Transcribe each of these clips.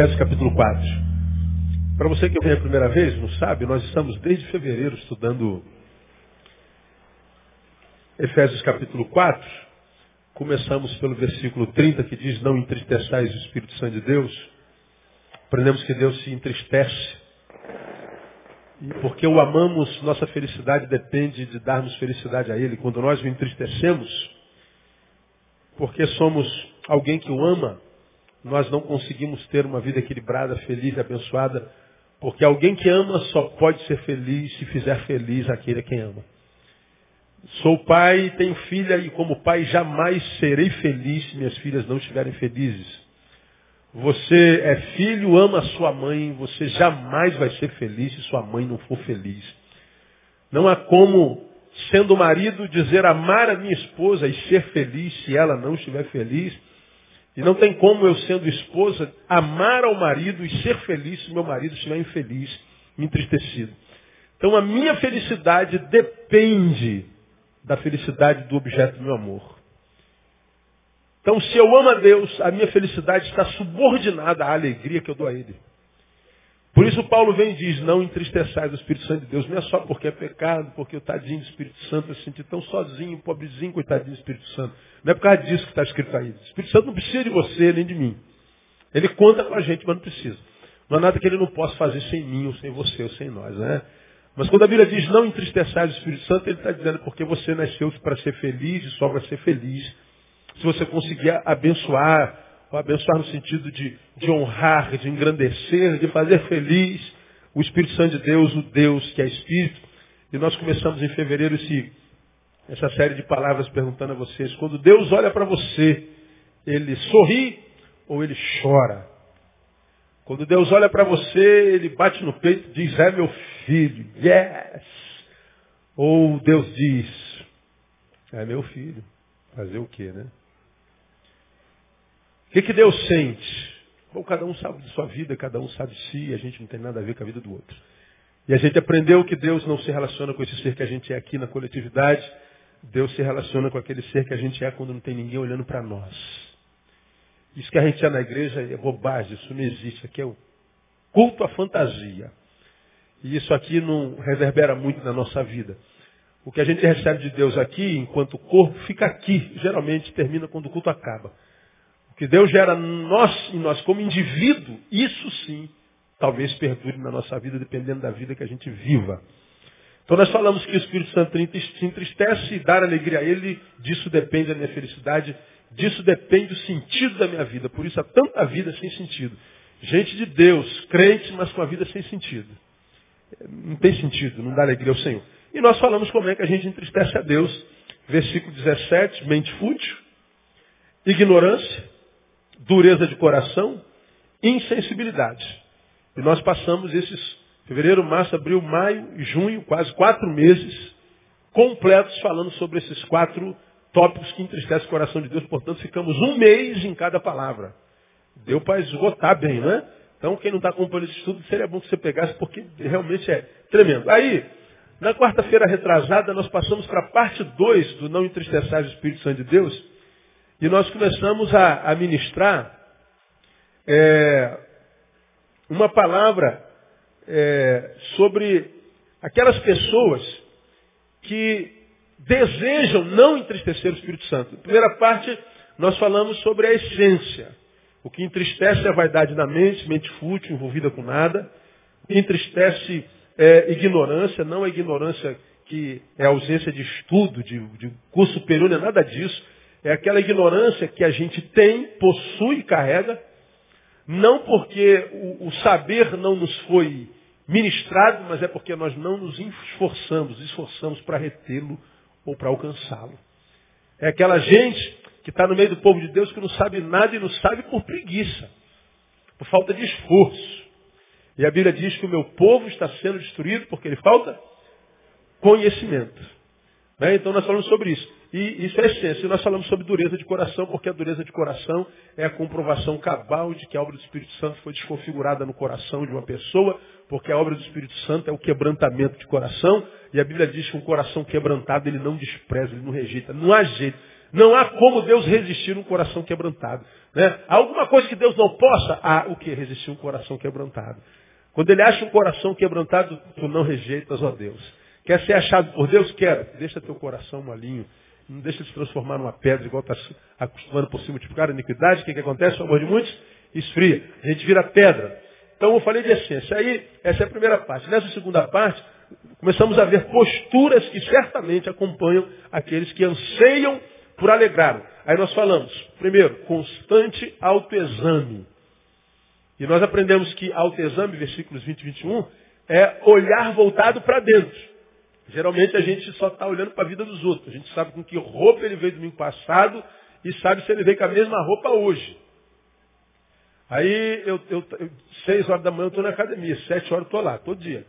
Efésios capítulo 4. Para você que vem a primeira vez, não sabe, nós estamos desde fevereiro estudando Efésios capítulo 4. Começamos pelo versículo 30 que diz, não entristeçais o Espírito Santo de Deus. Aprendemos que Deus se entristece. E porque o amamos, nossa felicidade depende de darmos felicidade a Ele. Quando nós o entristecemos, porque somos alguém que o ama, nós não conseguimos ter uma vida equilibrada, feliz e abençoada, porque alguém que ama só pode ser feliz se fizer feliz aquele a quem ama. Sou pai, tenho filha e como pai jamais serei feliz se minhas filhas não estiverem felizes. Você é filho, ama sua mãe, você jamais vai ser feliz se sua mãe não for feliz. Não há como, sendo marido, dizer amar a minha esposa e ser feliz se ela não estiver feliz e não tem como eu, sendo esposa, amar ao marido e ser feliz se meu marido estiver infeliz, entristecido. Então a minha felicidade depende da felicidade do objeto do meu amor. Então se eu amo a Deus, a minha felicidade está subordinada à alegria que eu dou a Ele. Por isso Paulo vem e diz, não entristeçais o Espírito Santo de Deus, não é só porque é pecado, porque o tadinho do Espírito Santo se sentir tão sozinho, pobrezinho, coitadinho do Espírito Santo. Não é por causa disso que está escrito aí. O Espírito Santo não precisa de você nem de mim. Ele conta com a gente, mas não precisa. Não há nada que ele não possa fazer sem mim, ou sem você, ou sem nós, né? Mas quando a Bíblia diz não entristeçais o Espírito Santo, ele está dizendo porque você nasceu para ser feliz e só para ser feliz. Se você conseguir abençoar, ou abençoar no sentido de, de honrar, de engrandecer, de fazer feliz o Espírito Santo de Deus, o Deus que é Espírito. E nós começamos em fevereiro esse, essa série de palavras perguntando a vocês, quando Deus olha para você, ele sorri ou ele chora? Quando Deus olha para você, ele bate no peito e diz, é meu filho, yes! Ou Deus diz, é meu filho, fazer o quê, né? O que, que Deus sente? Bom, cada um sabe de sua vida, cada um sabe de si, a gente não tem nada a ver com a vida do outro. E a gente aprendeu que Deus não se relaciona com esse ser que a gente é aqui na coletividade, Deus se relaciona com aquele ser que a gente é quando não tem ninguém olhando para nós. Isso que a gente é na igreja é bobagem, isso não existe. Aqui é o culto à fantasia. E isso aqui não reverbera muito na nossa vida. O que a gente recebe de Deus aqui, enquanto corpo, fica aqui. Geralmente termina quando o culto acaba que Deus gera nós, em nós como indivíduo, isso sim, talvez perdure na nossa vida, dependendo da vida que a gente viva. Então nós falamos que o Espírito Santo se entristece e dar alegria a Ele, disso depende a minha felicidade, disso depende o sentido da minha vida. Por isso há tanta vida sem sentido. Gente de Deus, crente, mas com a vida sem sentido. Não tem sentido, não dá alegria ao Senhor. E nós falamos como é que a gente entristece a Deus. Versículo 17, mente fútil, ignorância, dureza de coração, insensibilidade. E nós passamos esses fevereiro, março, abril, maio e junho, quase quatro meses completos falando sobre esses quatro tópicos que entristecem o coração de Deus. Portanto, ficamos um mês em cada palavra. Deu para esgotar bem, né? Então, quem não está acompanhando esse estudo, seria bom que você pegasse, porque realmente é tremendo. Aí, na quarta-feira retrasada, nós passamos para a parte 2 do Não Entristecer o Espírito Santo de Deus, e nós começamos a, a ministrar é, uma palavra é, sobre aquelas pessoas que desejam não entristecer o Espírito Santo. Na primeira parte, nós falamos sobre a essência. O que entristece é a vaidade da mente, mente fútil, envolvida com nada. O que entristece é ignorância, não a ignorância que é ausência de estudo, de, de curso superior, não é nada disso. É aquela ignorância que a gente tem, possui e carrega, não porque o, o saber não nos foi ministrado, mas é porque nós não nos esforçamos, esforçamos para retê-lo ou para alcançá-lo. É aquela gente que está no meio do povo de Deus que não sabe nada e não sabe por preguiça, por falta de esforço. E a Bíblia diz que o meu povo está sendo destruído porque ele falta conhecimento. Né? Então nós falamos sobre isso. E isso é essência. E nós falamos sobre dureza de coração, porque a dureza de coração é a comprovação cabal de que a obra do Espírito Santo foi desconfigurada no coração de uma pessoa, porque a obra do Espírito Santo é o quebrantamento de coração, e a Bíblia diz que um coração quebrantado ele não despreza, ele não rejeita. Não há jeito. Não há como Deus resistir um coração quebrantado. Né? Há alguma coisa que Deus não possa? Há o que? Resistir um coração quebrantado. Quando ele acha um coração quebrantado, tu não rejeitas, ó Deus. Quer ser achado por Deus? Quer. Deixa teu coração molinho. Não deixa se transformar numa pedra, igual está acostumando por se multiplicar a iniquidade. O que, que acontece? O amor de muitos esfria. A gente vira pedra. Então eu falei de essência. Aí, essa é a primeira parte. Nessa segunda parte, começamos a ver posturas que certamente acompanham aqueles que anseiam por alegrar. Aí nós falamos, primeiro, constante autoexame. E nós aprendemos que autoexame, versículos 20 e 21, é olhar voltado para dentro. Geralmente a gente só está olhando para a vida dos outros. A gente sabe com que roupa ele veio domingo passado e sabe se ele veio com a mesma roupa hoje. Aí, eu, eu, seis horas da manhã eu estou na academia, sete horas eu estou lá, todo dia.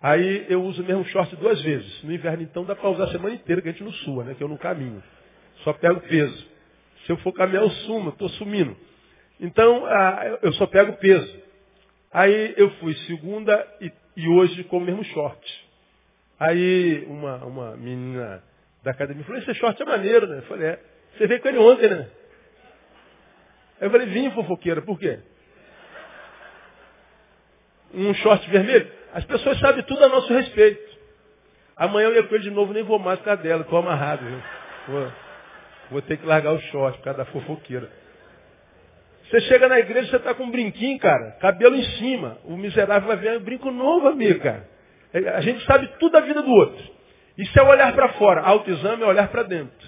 Aí eu uso o mesmo short duas vezes. No inverno, então, dá para usar a semana inteira, que a gente não sua, né? Que eu não caminho. Só pego peso. Se eu for caminhar, eu sumo, estou sumindo. Então, ah, eu só pego peso. Aí eu fui segunda e, e hoje com o mesmo short. Aí uma, uma menina da academia falou, esse short é maneiro, né? Eu falei, é. Você veio com ele ontem, né? Aí eu falei, vinho fofoqueira, por quê? Um short vermelho? As pessoas sabem tudo a nosso respeito. Amanhã eu ia com ele de novo, nem vou mais por causa dela, estou amarrado. Vou, vou ter que largar o short por causa da fofoqueira. Você chega na igreja, você está com um brinquinho, cara, cabelo em cima. O miserável vai ver brinco novo, amigo, cara. A gente sabe tudo da vida do outro. Isso é olhar para fora. Autoexame é olhar para dentro.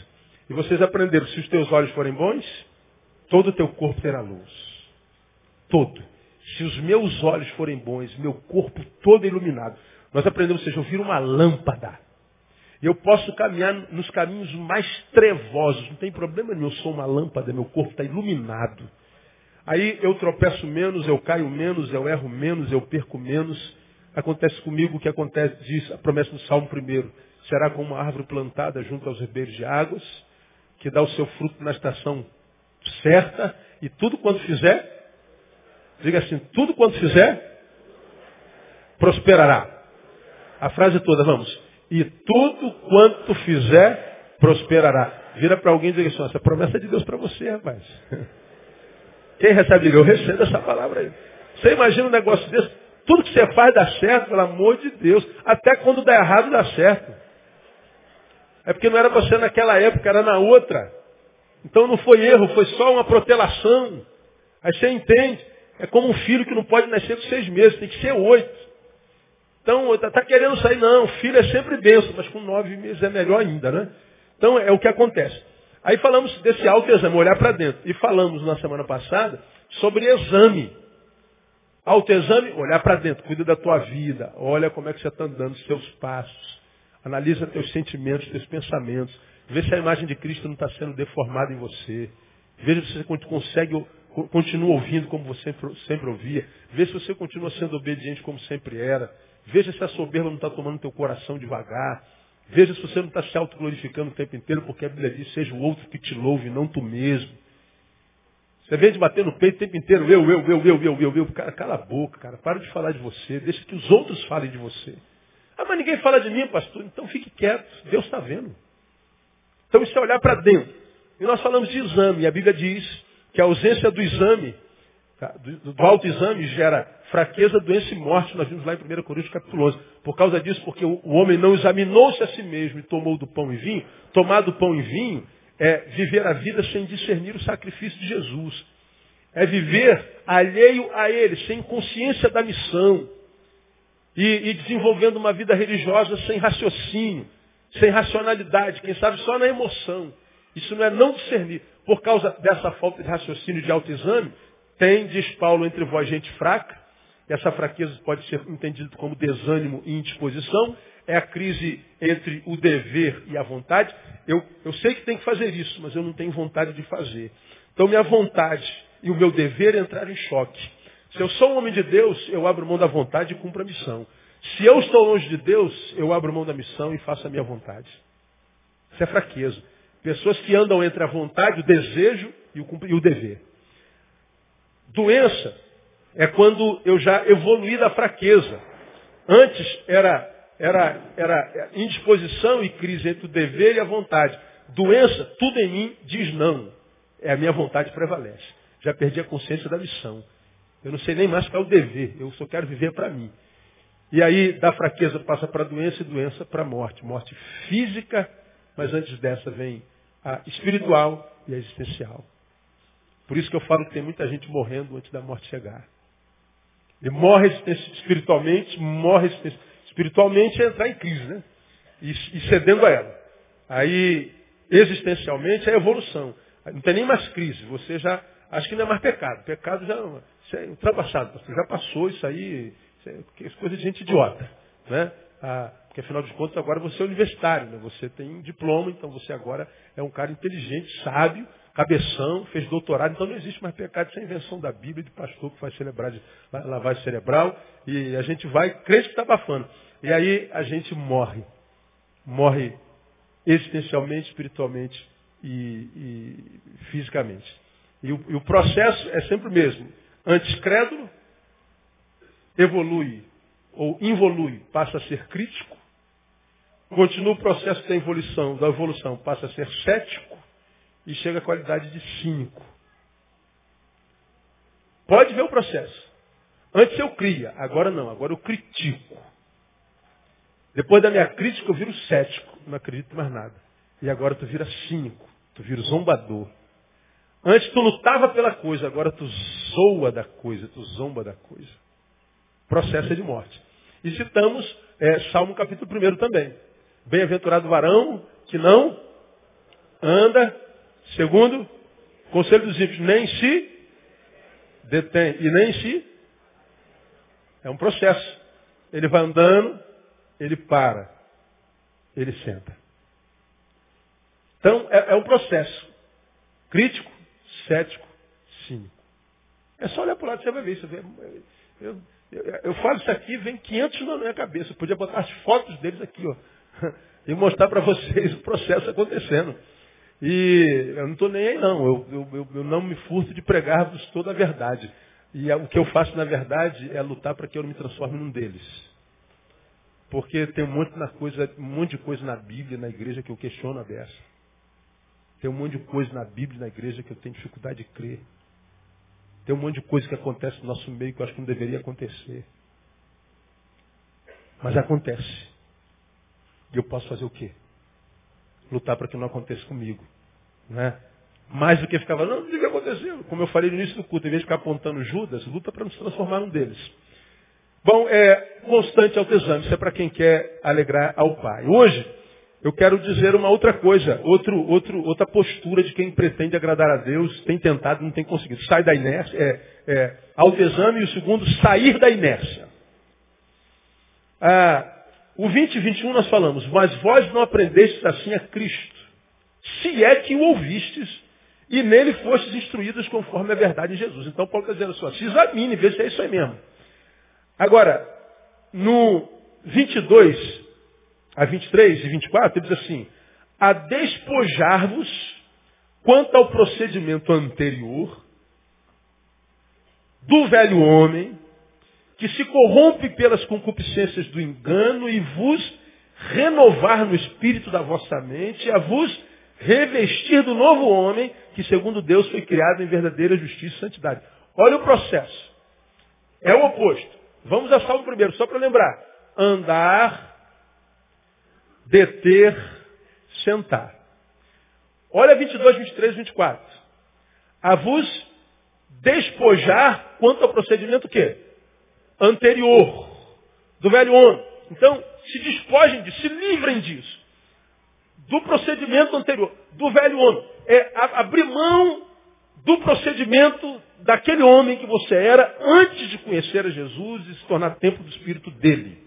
E vocês aprenderam, se os teus olhos forem bons, todo o teu corpo terá luz. Todo. Se os meus olhos forem bons, meu corpo todo é iluminado. Nós aprendemos, ou seja, uma lâmpada. Eu posso caminhar nos caminhos mais trevosos, não tem problema nenhum, eu sou uma lâmpada, meu corpo está iluminado. Aí eu tropeço menos, eu caio menos, eu erro menos, eu perco menos. Acontece comigo o que acontece, diz a promessa do Salmo primeiro. Será como uma árvore plantada junto aos ribeiros de águas, que dá o seu fruto na estação certa, e tudo quanto fizer, diga assim, tudo quanto fizer, prosperará. A frase toda, vamos. E tudo quanto fizer, prosperará. Vira para alguém e diga assim, essa promessa é de Deus para você, rapaz. Quem recebe, eu recebo essa palavra aí. Você imagina um negócio desse? Tudo que você faz dá certo, pelo amor de Deus. Até quando dá errado, dá certo. É porque não era você naquela época, era na outra. Então não foi erro, foi só uma protelação. Aí você entende. É como um filho que não pode nascer com seis meses, tem que ser oito. Então, está tá querendo sair, não, filho é sempre benção, mas com nove meses é melhor ainda, né? Então é o que acontece. Aí falamos desse autoexame, olhar para dentro. E falamos na semana passada sobre exame. Autoexame, olhar para dentro, cuida da tua vida, olha como é que você está andando, os seus passos. Analisa teus sentimentos, teus pensamentos. Vê se a imagem de Cristo não está sendo deformada em você. Veja se você consegue, continua ouvindo como você sempre ouvia. Vê se você continua sendo obediente como sempre era. Veja se a soberba não está tomando teu coração devagar. Veja se você não está se autoglorificando o tempo inteiro, porque a Bíblia diz, seja o outro que te louve, não tu mesmo. Você vem de bater no peito o tempo inteiro, eu, eu, eu, eu, eu, eu, eu. Cara, cala a boca, cara. Para de falar de você. Deixa que os outros falem de você. Ah, mas ninguém fala de mim, pastor. Então fique quieto. Deus está vendo. Então isso é olhar para dentro. E nós falamos de exame. A Bíblia diz que a ausência do exame, tá, do, do autoexame, gera fraqueza, doença e morte. Nós vimos lá em 1 Coríntios capítulo 11. Por causa disso, porque o, o homem não examinou-se a si mesmo e tomou do pão e vinho. Tomar do pão e vinho é viver a vida sem discernir o sacrifício de Jesus. É viver alheio a Ele, sem consciência da missão. E, e desenvolvendo uma vida religiosa sem raciocínio, sem racionalidade, quem sabe só na emoção. Isso não é não discernir. Por causa dessa falta de raciocínio de autoexame, tem, diz Paulo, entre vós gente fraca, essa fraqueza pode ser entendida como desânimo e indisposição, é a crise entre o dever e a vontade. Eu, eu sei que tem que fazer isso, mas eu não tenho vontade de fazer. Então minha vontade e o meu dever é entrar em choque. Se eu sou um homem de Deus, eu abro mão da vontade e cumpro a missão. Se eu estou longe de Deus, eu abro mão da missão e faço a minha vontade. Isso é fraqueza. Pessoas que andam entre a vontade, o desejo e o, e o dever. Doença é quando eu já evoluí da fraqueza. Antes era era, era indisposição e crise entre o dever e a vontade. Doença, tudo em mim diz não. É a minha vontade prevalece. Já perdi a consciência da missão. Eu não sei nem mais qual é o dever. Eu só quero viver para mim. E aí, da fraqueza passa para a doença e doença para a morte. Morte física, mas antes dessa vem a espiritual e a existencial. Por isso que eu falo que tem muita gente morrendo antes da morte chegar. Ele morre espiritualmente, morre espiritualmente é entrar em crise, né? E, e cedendo a ela. Aí, existencialmente, é evolução. Não tem nem mais crise. Você já, acho que não é mais pecado. Pecado já isso é ultrapassado. Você já passou isso aí, isso é coisa de gente idiota. Né? Ah, porque afinal de contas agora você é universitário, né? você tem diploma, então você agora é um cara inteligente, sábio, cabeção, fez doutorado, então não existe mais pecado sem invenção da Bíblia, de pastor que faz celebrar lavagem cerebral, e a gente vai, crente que está abafando. E aí a gente morre. Morre existencialmente, espiritualmente e, e fisicamente. E o, e o, processo é sempre o mesmo. Antes crédulo, evolui ou involui, passa a ser crítico. Continua o processo da evolução, da evolução, passa a ser cético e chega à qualidade de cínico. Pode ver o processo. Antes eu cria, agora não, agora eu critico. Depois da minha crítica eu viro cético, não acredito mais nada. E agora tu vira cínico, tu vira zombador. Antes tu lutava pela coisa, agora tu zoa da coisa, tu zomba da coisa. Processo é de morte. E citamos é, Salmo capítulo 1 também. Bem-aventurado varão que não anda segundo conselho dos ímpios, nem se detém e nem se. É um processo. Ele vai andando, ele para, ele senta. Então, é, é um processo crítico, cético, cínico. É só olhar para o lado, você vai ver isso. Eu, eu, eu, falo isso aqui, vem 500 na minha cabeça. Eu podia botar as fotos deles aqui, ó, e mostrar para vocês o processo acontecendo. E eu não estou nem aí, não. Eu, eu, eu, não me furto de pregar-vos toda a verdade. E o que eu faço, na verdade, é lutar para que eu não me transforme num deles. Porque tem um monte, na coisa, um monte de coisa na Bíblia, na igreja, que eu questiono a dessa. Tem um monte de coisa na Bíblia, na igreja, que eu tenho dificuldade de crer. Tem um monte de coisa que acontece no nosso meio que eu acho que não deveria acontecer. Mas acontece. E eu posso fazer o quê? Lutar para que não aconteça comigo. Né? Mais do que ficar falando, não, o que aconteceu? Como eu falei no início do culto, em vez de ficar apontando Judas, luta para não se transformar num deles. Bom, é constante autoexame. Isso é para quem quer alegrar ao Pai. Hoje, eu quero dizer uma outra coisa, outro, outro, outra postura de quem pretende agradar a Deus, tem tentado, não tem conseguido. Sai da inércia, é, é autoexame, e o segundo, sair da inércia. Ah, o 20 e 21 nós falamos, mas vós não aprendestes assim a Cristo, se é que o ouvistes, e nele fostes instruídos conforme a verdade de Jesus. Então Paulo está dizendo assim, se examine, vê se é isso aí mesmo. Agora, no 22, a 23 e 24, ele diz assim, a despojar-vos quanto ao procedimento anterior do velho homem, que se corrompe pelas concupiscências do engano e vos renovar no espírito da vossa mente, a vos revestir do novo homem, que segundo Deus foi criado em verdadeira justiça e santidade. Olha o processo. É o oposto. Vamos a salvo primeiro, só para lembrar. Andar deter, sentar. Olha 22, 23, 24. A vos despojar quanto ao procedimento que? Anterior. Do velho homem. Então, se despojem disso, se livrem disso. Do procedimento anterior, do velho homem. É abrir mão do procedimento daquele homem que você era antes de conhecer a Jesus e se tornar tempo do Espírito dele.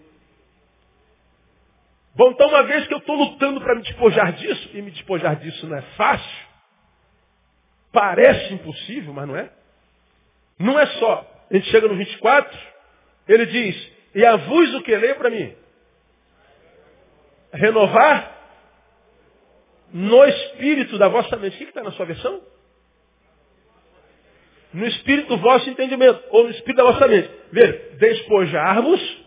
Bom, então uma vez que eu estou lutando para me despojar disso, e me despojar disso não é fácil, parece impossível, mas não é. Não é só. A gente chega no 24, ele diz, e a vos o que? Leia para mim. Renovar no espírito da vossa mente. O que está na sua versão? No espírito do vosso entendimento, ou no espírito da vossa mente. Veja, despojar-vos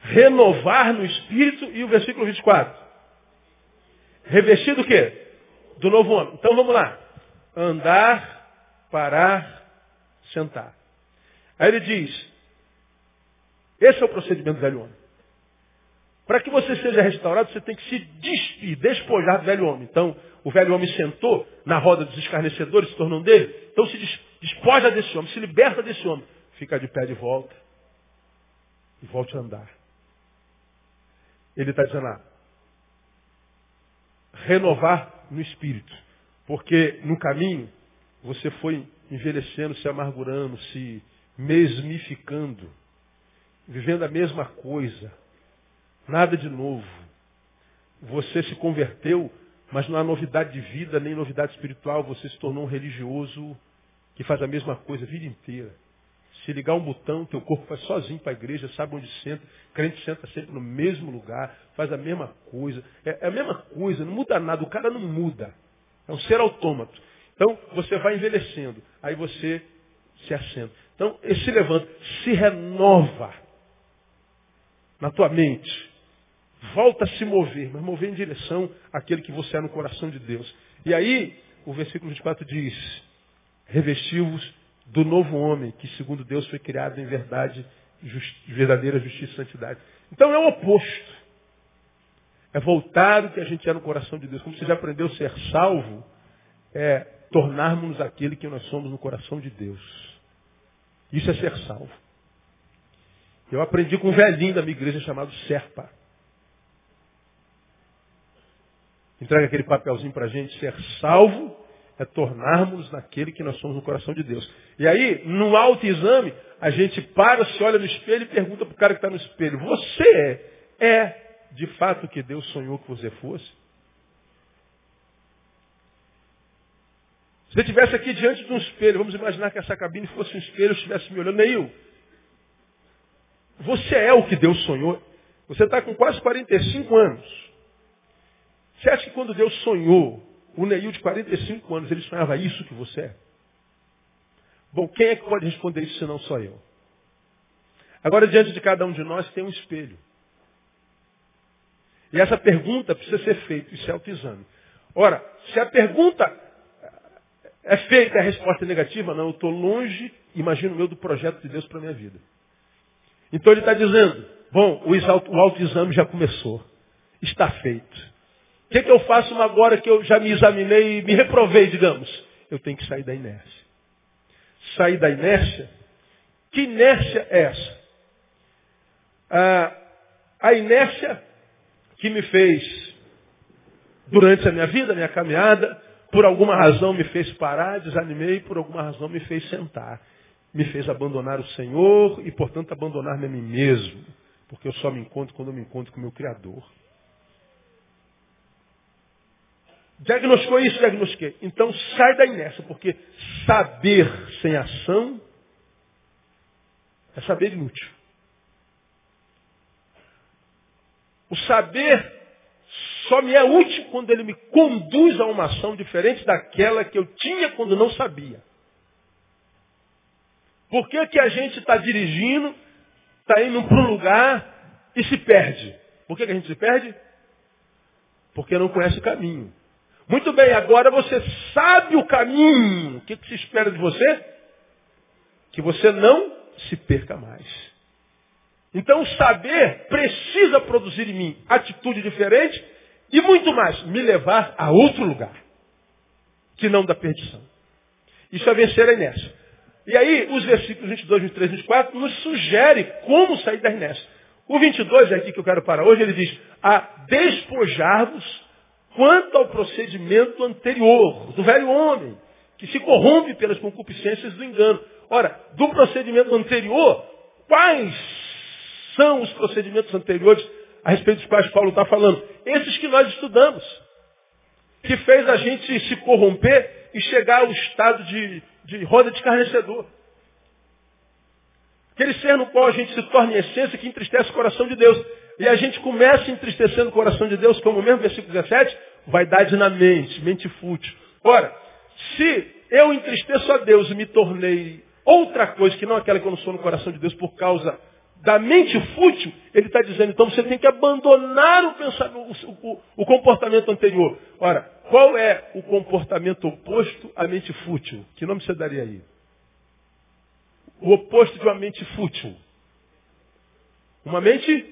renovar no espírito e o versículo 24. Revestido o quê? do novo homem. Então vamos lá. Andar, parar, sentar. Aí ele diz, esse é o procedimento do velho homem. Para que você seja restaurado, você tem que se despir, despojar do velho homem. Então, o velho homem sentou na roda dos escarnecedores, se tornou um dele. Então se despoja desse homem, se liberta desse homem. Fica de pé de volta e volte a andar. Ele está dizendo lá, renovar no espírito. Porque no caminho você foi envelhecendo, se amargurando, se mesmificando, vivendo a mesma coisa. Nada de novo. Você se converteu, mas não há novidade de vida, nem novidade espiritual. Você se tornou um religioso que faz a mesma coisa a vida inteira. Se ligar um botão, teu corpo vai sozinho para a igreja, sabe onde senta. Crente senta sempre no mesmo lugar, faz a mesma coisa. É, é a mesma coisa, não muda nada. O cara não muda. É um ser autômato. Então, você vai envelhecendo. Aí você se assenta. Então, se levanta, se renova na tua mente. Volta a se mover, mas mover em direção àquele que você é no coração de Deus. E aí, o versículo 24 diz, revestivos do novo homem, que segundo Deus foi criado em verdade, justi verdadeira justiça e santidade. Então é o oposto. É voltar o que a gente é no coração de Deus. Como você já aprendeu ser salvo, é tornarmos-nos aquele que nós somos no coração de Deus. Isso é ser salvo. Eu aprendi com um velhinho da minha igreja chamado Serpa. Entrega aquele papelzinho para a gente, ser salvo é tornarmos naquele que nós somos no coração de Deus. E aí, no autoexame, a gente para, se olha no espelho e pergunta para o cara que está no espelho, você é, é de fato o que Deus sonhou que você fosse? Se você estivesse aqui diante de um espelho, vamos imaginar que essa cabine fosse um espelho, estivesse me olhando, Neil, você é o que Deus sonhou. Você está com quase 45 anos. Você acha que quando Deus sonhou o Neil de 45 anos, ele sonhava isso que você é? Bom, quem é que pode responder isso se não só eu? Agora, diante de cada um de nós tem um espelho. E essa pergunta precisa ser feita, isso é autoexame. Ora, se a pergunta é feita a resposta é negativa, não, eu estou longe, imagino meu, do projeto de Deus para a minha vida. Então ele está dizendo, bom, o autoexame já começou. Está feito que, que eu faço agora que eu já me examinei e me reprovei, digamos? Eu tenho que sair da inércia. Sair da inércia? Que inércia é essa? Ah, a inércia que me fez, durante a minha vida, a minha caminhada, por alguma razão me fez parar, desanimei, por alguma razão me fez sentar. Me fez abandonar o Senhor e, portanto, abandonar-me a mim mesmo. Porque eu só me encontro quando eu me encontro com o meu Criador. Diagnosticou isso, diagnostiquei. Então sai da inércia, porque saber sem ação é saber inútil. O saber só me é útil quando ele me conduz a uma ação diferente daquela que eu tinha quando não sabia. Por que, que a gente está dirigindo, está indo para um lugar e se perde? Por que, que a gente se perde? Porque não conhece o caminho. Muito bem, agora você sabe o caminho. O que, que se espera de você? Que você não se perca mais. Então, saber precisa produzir em mim atitude diferente e muito mais, me levar a outro lugar, que não da perdição. Isso é vencer a inércia. E aí, os versículos 22, 23 e 24 nos sugere como sair da inércia. O 22 é aqui que eu quero parar hoje, ele diz, a despojar-vos quanto ao procedimento anterior, do velho homem, que se corrompe pelas concupiscências do engano. Ora, do procedimento anterior, quais são os procedimentos anteriores a respeito dos quais Paulo está falando? Esses que nós estudamos, que fez a gente se corromper e chegar ao estado de, de roda de escarnecedor. Aquele ser no qual a gente se torna em essência que entristece o coração de Deus. E a gente começa entristecendo o coração de Deus, como o mesmo versículo 17, vaidade na mente, mente fútil. Ora, se eu entristeço a Deus e me tornei outra coisa que não aquela que eu não sou no coração de Deus por causa da mente fútil, ele está dizendo, então você tem que abandonar o, pensamento, o, o, comportamento anterior. Ora, Qual é o comportamento oposto à mente fútil? Que nome você daria aí? O oposto de uma mente fútil. Uma mente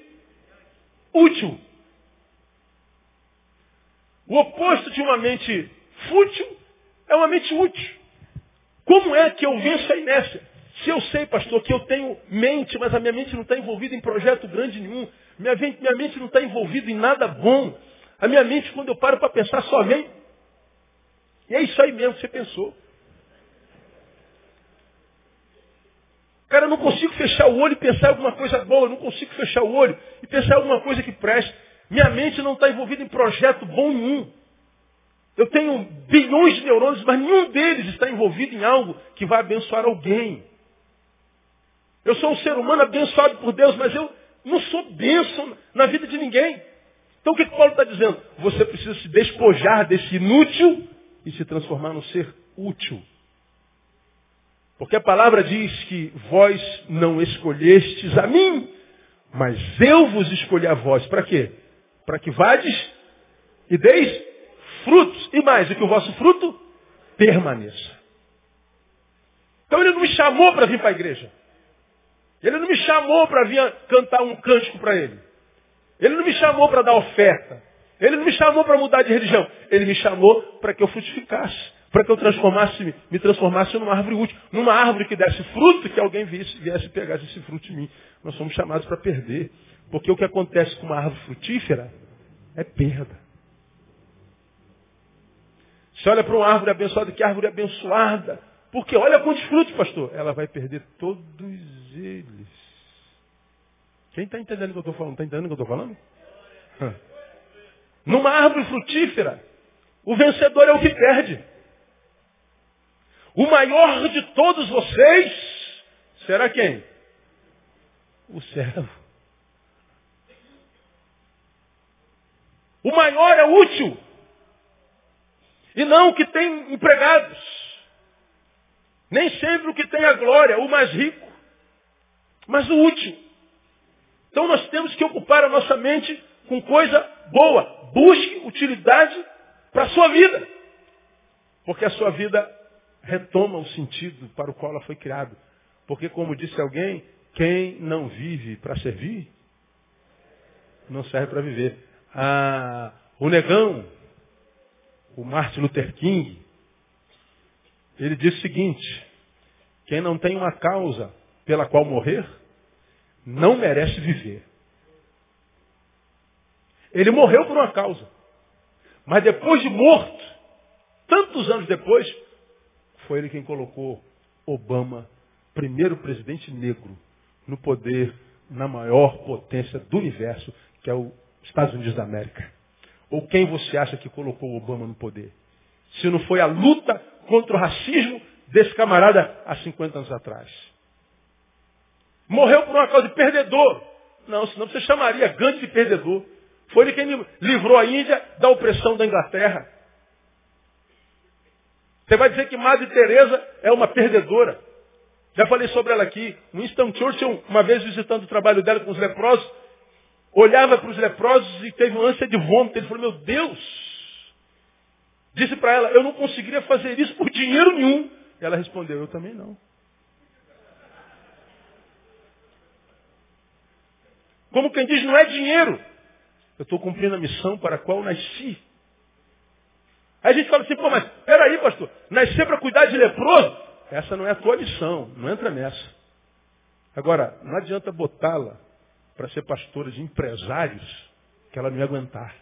útil. O oposto de uma mente fútil é uma mente útil. Como é que eu venço a inércia? Se eu sei, pastor, que eu tenho mente, mas a minha mente não está envolvida em projeto grande nenhum, minha, minha mente não está envolvida em nada bom, a minha mente, quando eu paro para pensar, só vem. E é isso aí mesmo que você pensou. Cara, eu não consigo fechar o olho e pensar em alguma coisa boa, eu não consigo fechar o olho e pensar em alguma coisa que preste. Minha mente não está envolvida em projeto bom nenhum. Eu tenho bilhões de neurônios, mas nenhum deles está envolvido em algo que vai abençoar alguém. Eu sou um ser humano abençoado por Deus, mas eu não sou bênção na vida de ninguém. Então o que, que Paulo está dizendo? Você precisa se despojar desse inútil e se transformar num ser útil. Porque a palavra diz que vós não escolhestes a mim, mas eu vos escolhi a vós. Para quê? Para que vades e deis frutos. E mais, e que o vosso fruto permaneça. Então ele não me chamou para vir para a igreja. Ele não me chamou para vir cantar um cântico para ele. Ele não me chamou para dar oferta. Ele não me chamou para mudar de religião. Ele me chamou para que eu frutificasse. Para que eu transformasse, me transformasse numa árvore útil. Numa árvore que desse fruto que alguém viesse, viesse e pegasse esse fruto em mim. Nós somos chamados para perder. Porque o que acontece com uma árvore frutífera é perda. Você olha para uma árvore abençoada, que árvore abençoada. Porque olha quantos frutos, pastor. Ela vai perder todos eles. Quem está entendendo o que eu estou falando? Está entendendo o que eu estou falando? Numa árvore frutífera, o vencedor é o que perde. O maior de todos vocês será quem? O servo. O maior é útil. E não o que tem empregados. Nem sempre o que tem a glória, o mais rico. Mas o útil. Então nós temos que ocupar a nossa mente com coisa boa. Busque utilidade para a sua vida. Porque a sua vida retoma o sentido para o qual ela foi criada. Porque, como disse alguém, quem não vive para servir, não serve para viver. Ah, o negão, o Martin Luther King, ele diz o seguinte, quem não tem uma causa pela qual morrer, não merece viver. Ele morreu por uma causa. Mas depois de morto, tantos anos depois, foi ele quem colocou Obama, primeiro presidente negro, no poder na maior potência do universo, que é os Estados Unidos da América. Ou quem você acha que colocou Obama no poder? Se não foi a luta contra o racismo desse camarada há 50 anos atrás. Morreu por uma causa de perdedor. Não, senão você chamaria Gandhi de perdedor. Foi ele quem livrou a Índia da opressão da Inglaterra. Você vai dizer que Madre Teresa é uma perdedora. Já falei sobre ela aqui. Winston Churchill, uma vez visitando o trabalho dela com os leprosos, olhava para os leprosos e teve uma ânsia de vômito. Ele falou, meu Deus! Disse para ela, eu não conseguiria fazer isso por dinheiro nenhum. Ela respondeu, eu também não. Como quem diz, não é dinheiro. Eu estou cumprindo a missão para a qual nasci. Aí a gente fala assim, pô, mas peraí, pastor, nascer para cuidar de leproso? Essa não é a tua missão, não entra nessa. Agora, não adianta botá-la para ser pastora de empresários, que ela não ia aguentar.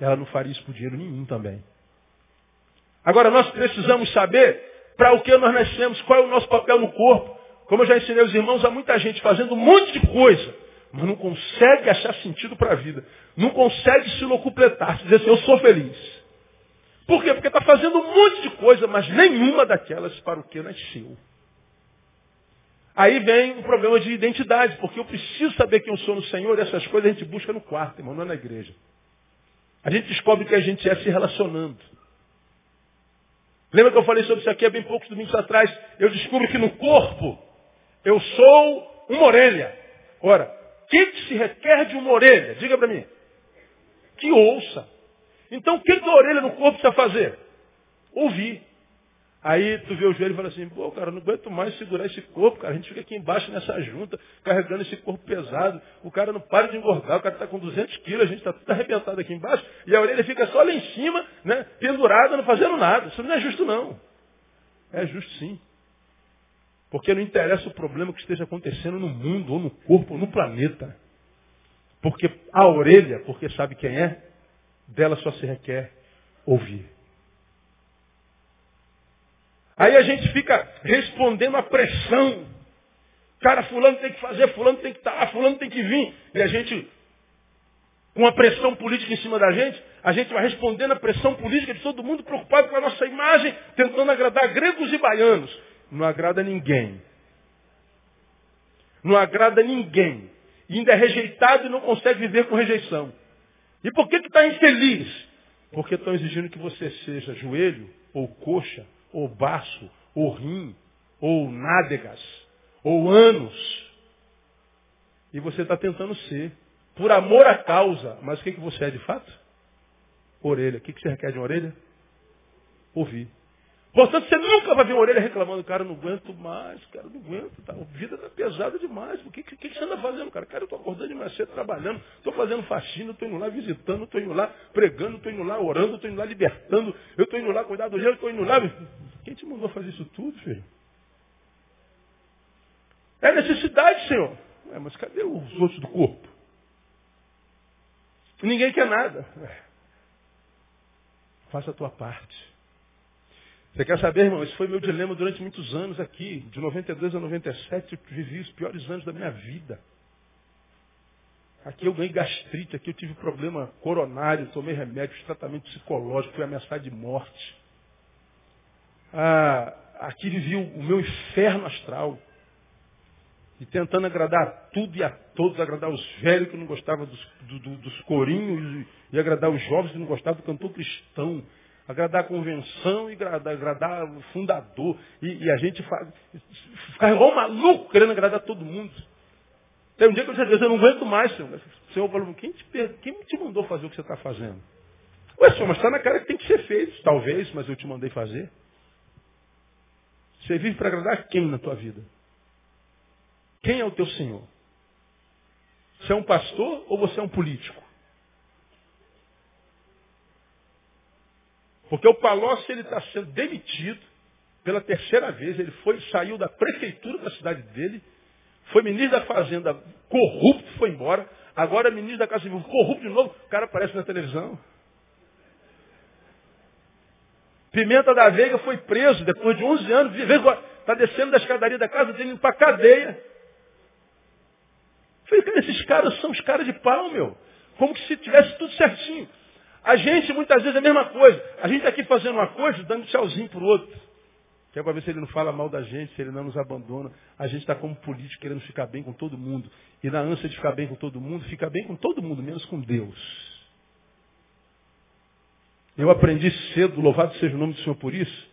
Ela não faria isso por dinheiro nenhum também. Agora, nós precisamos saber para o que nós nascemos, qual é o nosso papel no corpo. Como eu já ensinei os irmãos, há muita gente fazendo um monte de coisa mas não consegue achar sentido para a vida. Não consegue se locupletar, se dizer assim, eu sou feliz. Por quê? Porque está fazendo um monte de coisa, mas nenhuma daquelas para o que nasceu. Aí vem o problema de identidade, porque eu preciso saber quem eu sou no Senhor e essas coisas a gente busca no quarto, irmão, não é na igreja. A gente descobre que a gente é se relacionando. Lembra que eu falei sobre isso aqui há bem poucos domingos atrás? Eu descubro que no corpo eu sou uma orelha. Ora, que, que se requer de uma orelha? Diga para mim. Que ouça. Então o que, que a orelha no corpo precisa fazer? Ouvir. Aí tu vê o joelho e fala assim, pô, cara, não aguento mais segurar esse corpo, cara. A gente fica aqui embaixo nessa junta, carregando esse corpo pesado. O cara não para de engordar, o cara está com 200 quilos, a gente está tudo arrebentado aqui embaixo. E a orelha fica só lá em cima, né, pendurada, não fazendo nada. Isso não é justo, não. É justo sim. Porque não interessa o problema que esteja acontecendo no mundo, ou no corpo, ou no planeta. Porque a orelha, porque sabe quem é, dela só se requer ouvir. Aí a gente fica respondendo à pressão. Cara, fulano tem que fazer, fulano tem que estar lá, fulano tem que vir. E a gente, com a pressão política em cima da gente, a gente vai respondendo à pressão política de todo mundo preocupado com a nossa imagem, tentando agradar gregos e baianos. Não agrada ninguém. Não agrada ninguém. E ainda é rejeitado e não consegue viver com rejeição. E por que está infeliz? Porque estão exigindo que você seja joelho ou coxa ou baço, ou rim, ou nádegas, ou anos. E você está tentando ser. Por amor à causa. Mas o que, que você é de fato? Orelha. O que, que você requer de uma orelha? Ouvir. Portanto, você nunca vai ver uma orelha reclamando, cara, não aguento mais, cara, não aguento, tá, a vida pesada demais. O que, que, que, você anda fazendo, cara? Cara, eu estou acordando de cedo, trabalhando, estou fazendo faxina, estou indo lá visitando, estou indo lá pregando, estou indo lá orando, estou indo lá libertando, eu estou indo lá cuidar do gelo, estou indo lá. Quem te mandou fazer isso tudo, filho? É necessidade, Senhor. É, mas cadê os outros do corpo? Ninguém quer nada. É. Faça a tua parte. Você quer saber, irmão? Esse foi meu dilema durante muitos anos aqui. De 92 a 97, eu vivi os piores anos da minha vida. Aqui eu ganhei gastrite, aqui eu tive problema coronário, tomei remédios, tratamento psicológico, fui ameaçado de morte. Ah, aqui vivi o meu inferno astral. E tentando agradar a tudo e a todos, agradar os velhos que não gostavam dos, do, do, dos corinhos, e agradar os jovens que não gostavam do cantor cristão agradar a convenção e agradar, agradar o fundador. E, e a gente faz, fica igual maluco querendo agradar todo mundo. Tem um dia que eu disse, eu não aguento mais, Senhor. O Senhor falou, quem te, quem te mandou fazer o que você está fazendo? Ué, Senhor, mas está na cara que tem que ser feito. Talvez, mas eu te mandei fazer. Você vive para agradar quem na tua vida? Quem é o teu Senhor? Você é um pastor ou você é um político? Porque o Palocci ele está sendo demitido pela terceira vez. Ele foi, saiu da prefeitura da cidade dele, foi ministro da Fazenda corrupto, foi embora. Agora é ministro da Casa Civil corrupto de novo. O cara aparece na televisão. Pimenta da Veiga foi preso depois de 11 anos. Está descendo da escadaria da casa dele para a cadeia. Falei, cara, esses caras são os caras de pau, meu. Como se tivesse tudo certinho. A gente, muitas vezes, é a mesma coisa. A gente está aqui fazendo uma coisa, dando tchauzinho para o outro. Que é para ver se ele não fala mal da gente, se ele não nos abandona. A gente está como político querendo ficar bem com todo mundo. E na ânsia de ficar bem com todo mundo, fica bem com todo mundo, menos com Deus. Eu aprendi cedo, louvado seja o nome do Senhor por isso,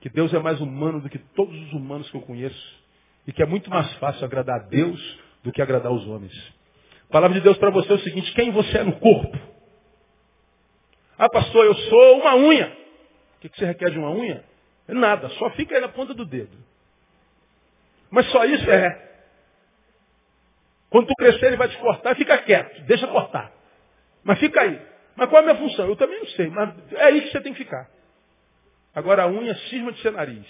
que Deus é mais humano do que todos os humanos que eu conheço. E que é muito mais fácil agradar a Deus do que agradar os homens. A palavra de Deus para você é o seguinte, quem você é no corpo? Ah, pastor, eu sou uma unha. O que você requer de uma unha? É nada, só fica aí na ponta do dedo. Mas só isso é. Quando tu crescer, ele vai te cortar, fica quieto, deixa cortar. Mas fica aí. Mas qual é a minha função? Eu também não sei, mas é aí que você tem que ficar. Agora a unha cisma de ser nariz.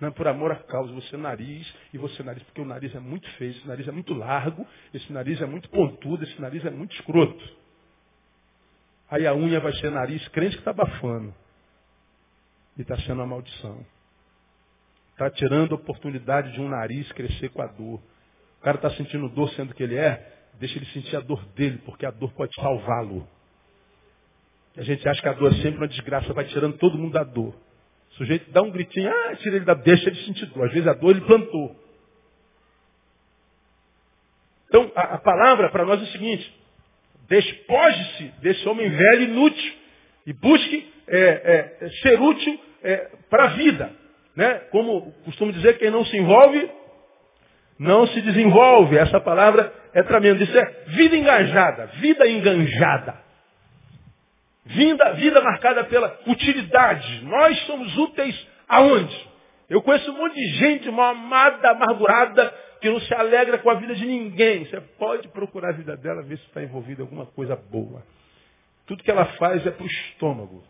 Não é por amor à causa, você é nariz e você é nariz, porque o nariz é muito feio, esse nariz é muito largo, esse nariz é muito pontudo, esse nariz é muito escroto. Aí a unha vai ser nariz, crente que está abafando. E está sendo uma maldição. Está tirando a oportunidade de um nariz crescer com a dor. O cara está sentindo dor sendo que ele é, deixa ele sentir a dor dele, porque a dor pode salvá-lo. A gente acha que a dor é sempre uma desgraça, vai tirando todo mundo da dor. O sujeito dá um gritinho, ah, tira ele da, deixa ele sentir dor. Às vezes a dor ele plantou. Então, a, a palavra para nós é o seguinte, Despoje-se desse homem velho inútil e busque é, é, ser útil é, para a vida. Né? Como costumo dizer, quem não se envolve, não se desenvolve. Essa palavra é tremenda. Isso é vida engajada, vida enganjada. Vida, vida marcada pela utilidade. Nós somos úteis aonde? Eu conheço um monte de gente mal amada, amargurada, que não se alegra com a vida de ninguém. Você pode procurar a vida dela, ver se está envolvida em alguma coisa boa. Tudo que ela faz é para o estômago.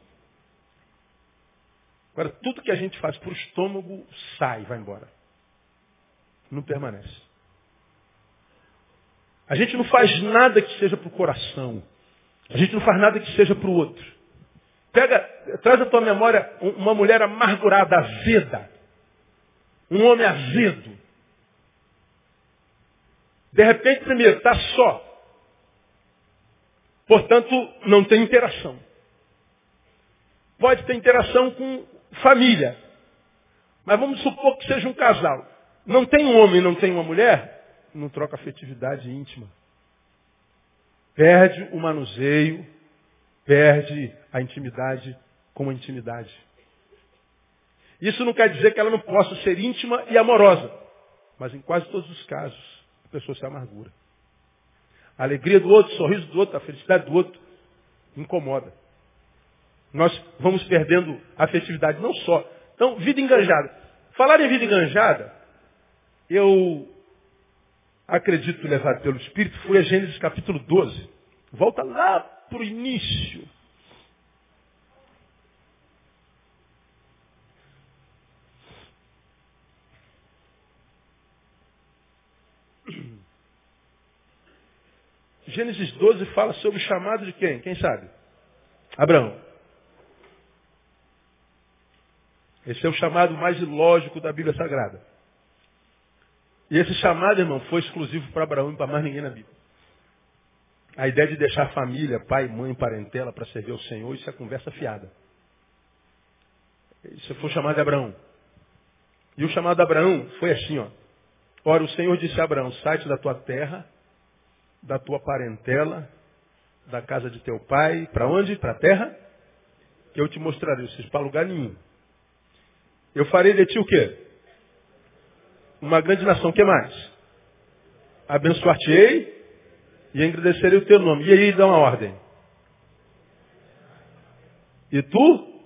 Agora, tudo que a gente faz para o estômago sai, vai embora. Não permanece. A gente não faz nada que seja para o coração. A gente não faz nada que seja para o outro. Pega, traz à tua memória uma mulher amargurada, azeda. Um homem azedo. De repente, primeiro, está só. Portanto, não tem interação. Pode ter interação com família. Mas vamos supor que seja um casal. Não tem um homem, não tem uma mulher, não troca afetividade íntima. Perde o manuseio, perde a intimidade com a intimidade. Isso não quer dizer que ela não possa ser íntima e amorosa. Mas em quase todos os casos, pessoa se amargura. A alegria do outro, o sorriso do outro, a felicidade do outro incomoda. Nós vamos perdendo a afetividade, não só. Então, vida enganjada. Falar em vida enganjada, eu acredito levado pelo Espírito, foi a Gênesis capítulo 12. Volta lá para o início. Gênesis 12 fala sobre o chamado de quem? Quem sabe? Abraão. Esse é o chamado mais lógico da Bíblia Sagrada. E esse chamado, irmão, foi exclusivo para Abraão e para mais ninguém na Bíblia. A ideia de deixar família, pai, mãe, parentela para servir ao Senhor, isso é conversa fiada. Isso foi o chamado de Abraão. E o chamado de Abraão foi assim, ó. Ora, o Senhor disse a Abraão, sai da tua terra, da tua parentela, da casa de teu pai, para onde? Para a terra? Que eu te mostrarei, seja, para lugar nenhum. Eu farei de ti o quê? Uma grande nação. O que mais? Abençoar-te-ei e engrandecerei o teu nome. E aí dá uma ordem. E tu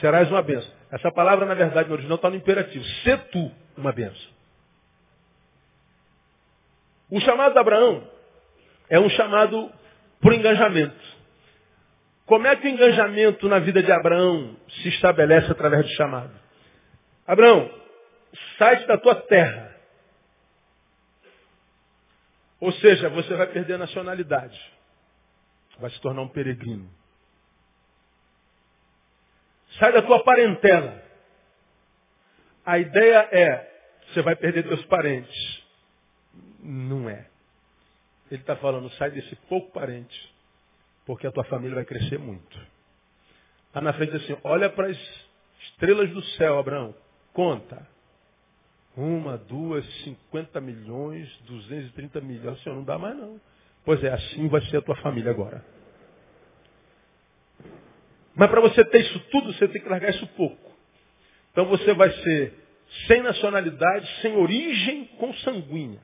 serás uma bênção. Essa palavra, na verdade, no original está no imperativo. Se tu uma bênção. O chamado de Abraão é um chamado por engajamento. Como é que o engajamento na vida de Abraão se estabelece através do chamado? Abraão, sai da tua terra. Ou seja, você vai perder a nacionalidade. Vai se tornar um peregrino. Sai da tua parentela. A ideia é, você vai perder teus parentes. Não é. Ele está falando, sai desse pouco parente, porque a tua família vai crescer muito. Lá na frente assim, olha para as estrelas do céu, Abraão. Conta. Uma, duas, cinquenta milhões, duzentos e trinta milhões. Senhor, não dá mais não. Pois é, assim vai ser a tua família agora. Mas para você ter isso tudo, você tem que largar isso pouco. Então você vai ser sem nacionalidade, sem origem consanguínea.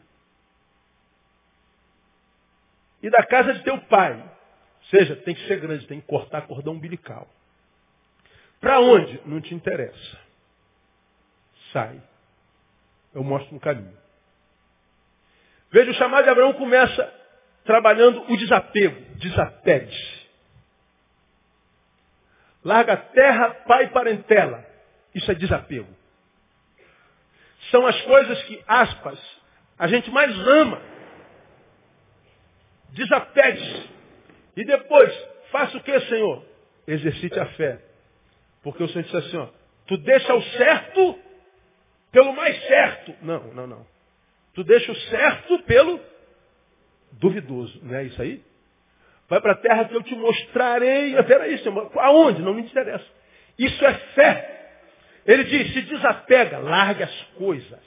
E da casa de teu pai. Ou seja, tem que ser grande, tem que cortar cordão umbilical. Para onde? Não te interessa sai. Eu mostro um caminho. Veja, o chamado de Abraão começa trabalhando o desapego. Desapegue-se. Larga terra, pai e parentela. Isso é desapego. São as coisas que, aspas, a gente mais ama. Desapegue-se. E depois, faça o que, Senhor? Exercite a fé. Porque o Senhor disse assim, ó, tu deixa o certo pelo mais certo. Não, não, não. Tu deixa o certo pelo duvidoso. Não é isso aí? Vai para a terra que eu te mostrarei. Peraí, Senhor. Aonde? Não me interessa. Isso é fé. Ele diz, se desapega, larga as coisas.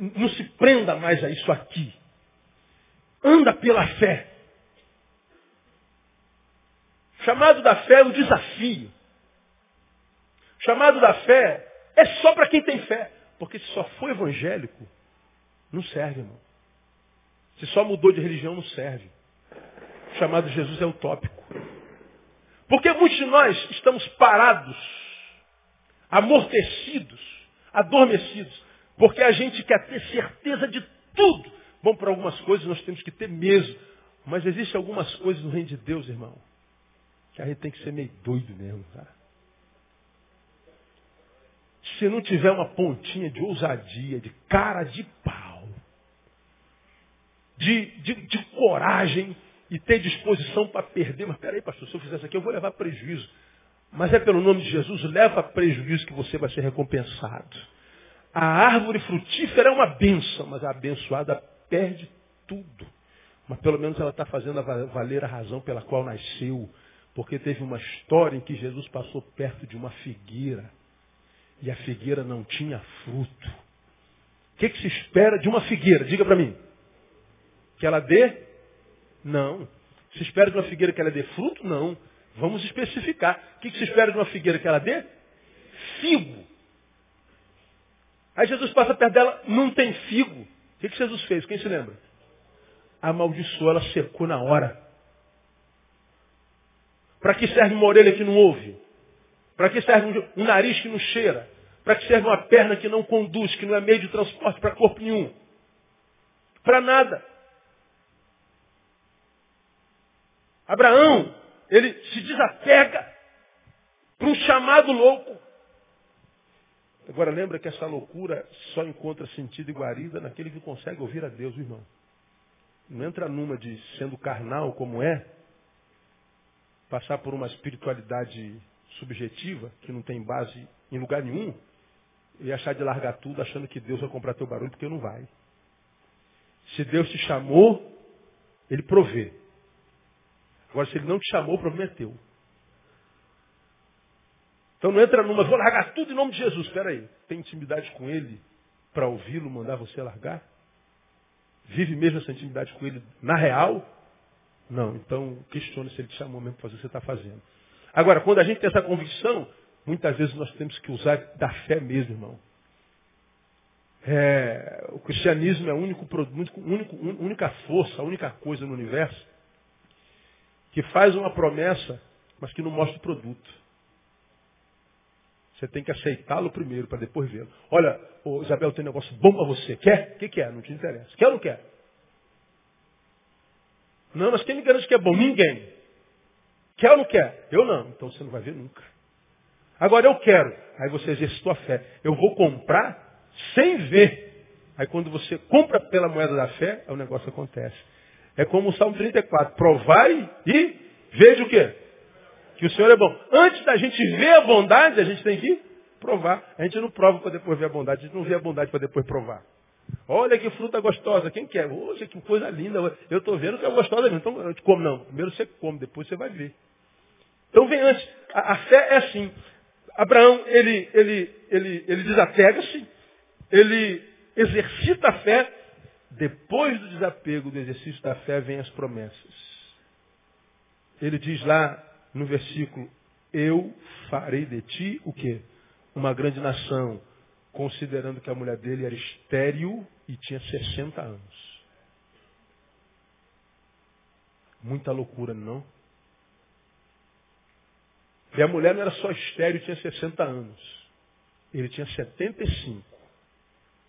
Não se prenda mais a isso aqui. Anda pela fé. Chamado da fé é um desafio. Chamado da fé é só para quem tem fé. Porque se só for evangélico, não serve, irmão. Se só mudou de religião, não serve. O chamado de Jesus é utópico. Porque muitos de nós estamos parados, amortecidos, adormecidos, porque a gente quer ter certeza de tudo. Bom, para algumas coisas nós temos que ter mesmo. Mas existem algumas coisas no reino de Deus, irmão, que a gente tem que ser meio doido mesmo, cara. Se não tiver uma pontinha de ousadia, de cara de pau, de, de, de coragem e ter disposição para perder, mas peraí, pastor, se eu fizer isso aqui, eu vou levar prejuízo. Mas é pelo nome de Jesus, leva prejuízo que você vai ser recompensado. A árvore frutífera é uma benção, mas a abençoada perde tudo. Mas pelo menos ela está fazendo valer a razão pela qual nasceu. Porque teve uma história em que Jesus passou perto de uma figueira. E a figueira não tinha fruto. O que, que se espera de uma figueira? Diga para mim. Que ela dê? Não. Se espera de uma figueira que ela dê fruto? Não. Vamos especificar. O que, que se espera de uma figueira que ela dê? Figo. Aí Jesus passa perto dela, não tem figo. O que, Jesus fez? Quem se lembra? amaldiçoou, ela secou na hora. Para que serve uma orelha que não ouve? Para que serve um nariz que não cheira? Para que serve uma perna que não conduz, que não é meio de transporte para corpo nenhum? Para nada. Abraão, ele se desapega para um chamado louco. Agora lembra que essa loucura só encontra sentido e guarida naquele que consegue ouvir a Deus, irmão. Não entra numa de sendo carnal como é, passar por uma espiritualidade subjetiva, que não tem base em lugar nenhum, e achar de largar tudo achando que Deus vai comprar teu barulho, porque não vai. Se Deus te chamou, Ele provê. Agora, se Ele não te chamou, o problema é teu. Então não entra numa, vou largar tudo em nome de Jesus. Espera aí, tem intimidade com Ele para ouvi-lo, mandar você largar? Vive mesmo essa intimidade com ele na real? Não. Então, questione se ele te chamou mesmo para fazer o que você está fazendo. Agora, quando a gente tem essa convicção, muitas vezes nós temos que usar da fé mesmo, irmão. É, o cristianismo é a único, único, única força, a única coisa no universo que faz uma promessa, mas que não mostra o produto. Você tem que aceitá-lo primeiro para depois vê-lo. Olha, ô Isabel, tem um negócio bom para você. Quer? O que, que é? Não te interessa. Quer ou não quer? Não, mas quem me garante que é bom? Ninguém. Quer ou não quer? Eu não. Então você não vai ver nunca. Agora eu quero. Aí você exercitou a fé. Eu vou comprar sem ver. Aí quando você compra pela moeda da fé, o negócio acontece. É como o Salmo 34. Provai e veja o quê? Que o Senhor é bom. Antes da gente ver a bondade, a gente tem que provar. A gente não prova para depois ver a bondade, a gente não vê a bondade para depois provar. Olha que fruta gostosa, quem quer? Hoje que coisa linda. Eu estou vendo que é gostosa mesmo. Então eu te como não. Primeiro você come, depois você vai ver. Então vem antes. A, a fé é assim. Abraão, ele, ele, ele, ele desapega-se, ele exercita a fé. Depois do desapego, do exercício da fé, vem as promessas. Ele diz lá, no versículo, eu farei de ti o quê? Uma grande nação, considerando que a mulher dele era estéril e tinha 60 anos. Muita loucura, não? E a mulher não era só estéril e tinha 60 anos. Ele tinha 75.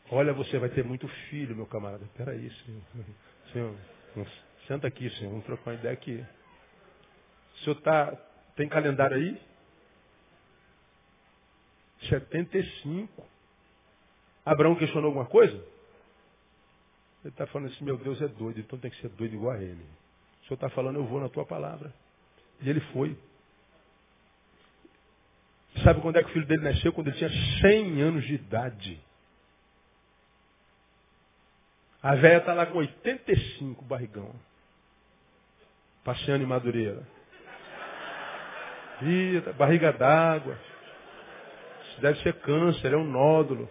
Olha, você vai ter muito filho, meu camarada. Peraí, senhor. senhor. Senta aqui, senhor. Vamos trocar uma ideia aqui. O senhor tá, tem calendário aí? 75. Abraão questionou alguma coisa? Ele está falando assim, meu Deus é doido, então tem que ser doido igual a ele. O senhor está falando, eu vou na tua palavra. E ele foi. Sabe quando é que o filho dele nasceu? Quando ele tinha 100 anos de idade. A velha está lá com 85, barrigão. Passeando em Madureira. Vida, barriga d'água. Isso deve ser câncer, é um nódulo.